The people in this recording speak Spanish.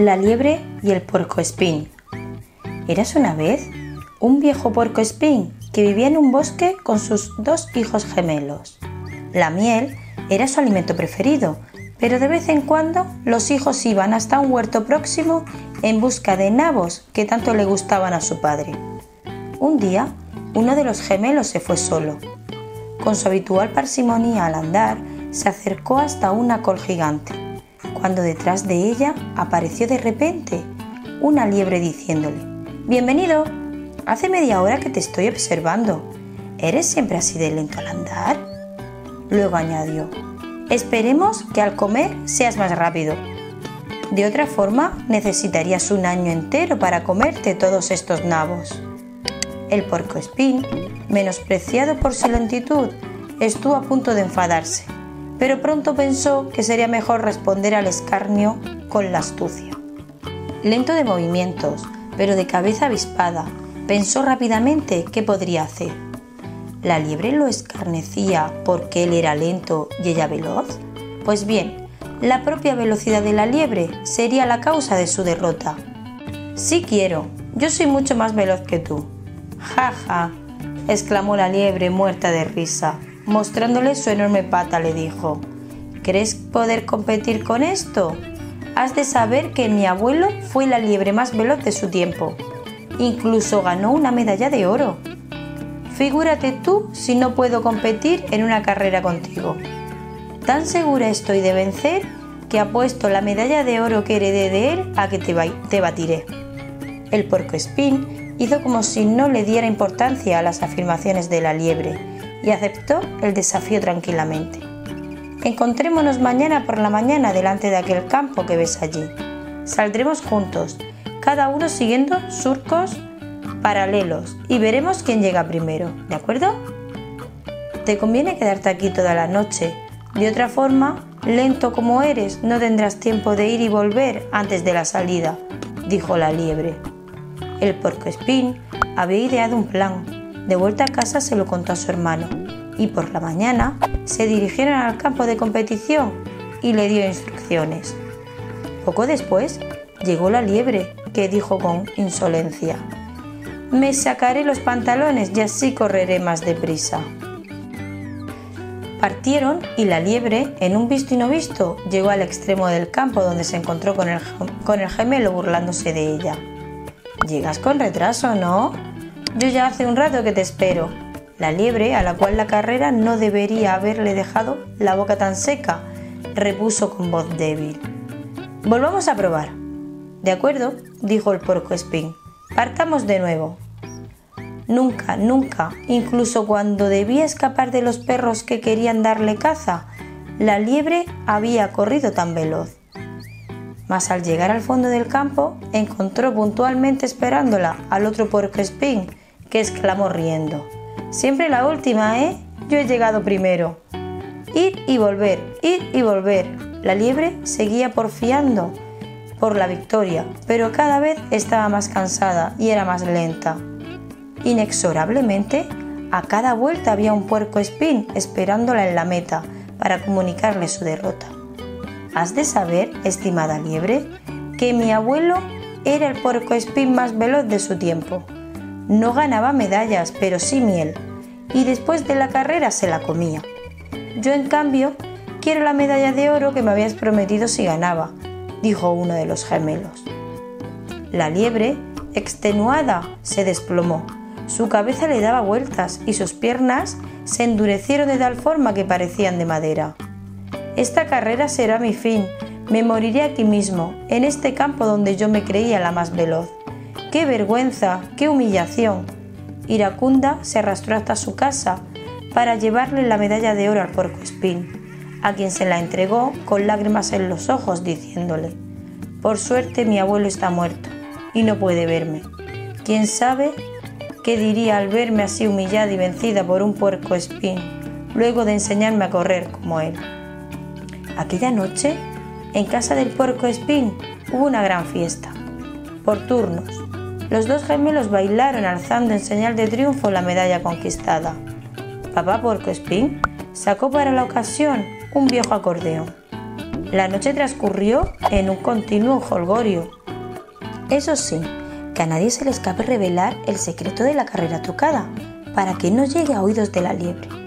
La liebre y el puercoespín. Eras una vez un viejo puercoespín que vivía en un bosque con sus dos hijos gemelos. La miel era su alimento preferido, pero de vez en cuando los hijos iban hasta un huerto próximo en busca de nabos que tanto le gustaban a su padre. Un día, uno de los gemelos se fue solo. Con su habitual parsimonia al andar, se acercó hasta una col gigante cuando detrás de ella apareció de repente una liebre diciéndole, Bienvenido, hace media hora que te estoy observando. ¿Eres siempre así de lento al andar? Luego añadió, Esperemos que al comer seas más rápido. De otra forma, necesitarías un año entero para comerte todos estos nabos. El espín, menospreciado por su lentitud, estuvo a punto de enfadarse pero pronto pensó que sería mejor responder al escarnio con la astucia. Lento de movimientos, pero de cabeza avispada, pensó rápidamente qué podría hacer. ¿La liebre lo escarnecía porque él era lento y ella veloz? Pues bien, la propia velocidad de la liebre sería la causa de su derrota. Sí quiero, yo soy mucho más veloz que tú. Ja, ja, exclamó la liebre muerta de risa. Mostrándole su enorme pata le dijo, ¿Crees poder competir con esto? Has de saber que mi abuelo fue la liebre más veloz de su tiempo. Incluso ganó una medalla de oro. Figúrate tú si no puedo competir en una carrera contigo. Tan segura estoy de vencer que apuesto la medalla de oro que heredé de él a que te, batiré. El porco espín hizo como si no le diera importancia a las afirmaciones de la liebre y aceptó el desafío tranquilamente. Encontrémonos mañana por la mañana delante de aquel campo que ves allí. Saldremos juntos, cada uno siguiendo surcos paralelos y veremos quién llega primero, ¿de acuerdo? Te conviene quedarte aquí toda la noche. De otra forma, lento como eres, no tendrás tiempo de ir y volver antes de la salida, dijo la liebre. El espín había ideado un plan de vuelta a casa se lo contó a su hermano y por la mañana se dirigieron al campo de competición y le dio instrucciones. Poco después llegó la liebre, que dijo con insolencia, Me sacaré los pantalones y así correré más deprisa. Partieron y la liebre, en un visto y no visto, llegó al extremo del campo donde se encontró con el, con el gemelo burlándose de ella. Llegas con retraso, ¿no? Yo ya hace un rato que te espero. La liebre, a la cual la carrera no debería haberle dejado la boca tan seca, repuso con voz débil. Volvamos a probar. De acuerdo, dijo el porco espín. Partamos de nuevo. Nunca, nunca, incluso cuando debía escapar de los perros que querían darle caza, la liebre había corrido tan veloz. Mas al llegar al fondo del campo, encontró puntualmente esperándola al otro porco espín, que exclamó riendo. Siempre la última, ¿eh? Yo he llegado primero. Ir y volver, ir y volver. La liebre seguía porfiando por la victoria, pero cada vez estaba más cansada y era más lenta. Inexorablemente, a cada vuelta había un puerco espín esperándola en la meta para comunicarle su derrota. Has de saber, estimada liebre, que mi abuelo era el puerco espín más veloz de su tiempo. No ganaba medallas, pero sí miel, y después de la carrera se la comía. Yo, en cambio, quiero la medalla de oro que me habías prometido si ganaba, dijo uno de los gemelos. La liebre, extenuada, se desplomó. Su cabeza le daba vueltas y sus piernas se endurecieron de tal forma que parecían de madera. Esta carrera será mi fin. Me moriré aquí mismo, en este campo donde yo me creía la más veloz. ¡Qué vergüenza! ¡Qué humillación! Iracunda se arrastró hasta su casa para llevarle la medalla de oro al porco espín, a quien se la entregó con lágrimas en los ojos, diciéndole, Por suerte mi abuelo está muerto y no puede verme. ¿Quién sabe qué diría al verme así humillada y vencida por un puerco espín, luego de enseñarme a correr como él? Aquella noche, en casa del puerco espín, hubo una gran fiesta, por turnos los dos gemelos bailaron alzando en señal de triunfo la medalla conquistada. Papá Porco Espín sacó para la ocasión un viejo acordeón. La noche transcurrió en un continuo holgorio. Eso sí, que a nadie se le escape revelar el secreto de la carrera trucada, para que no llegue a oídos de la liebre.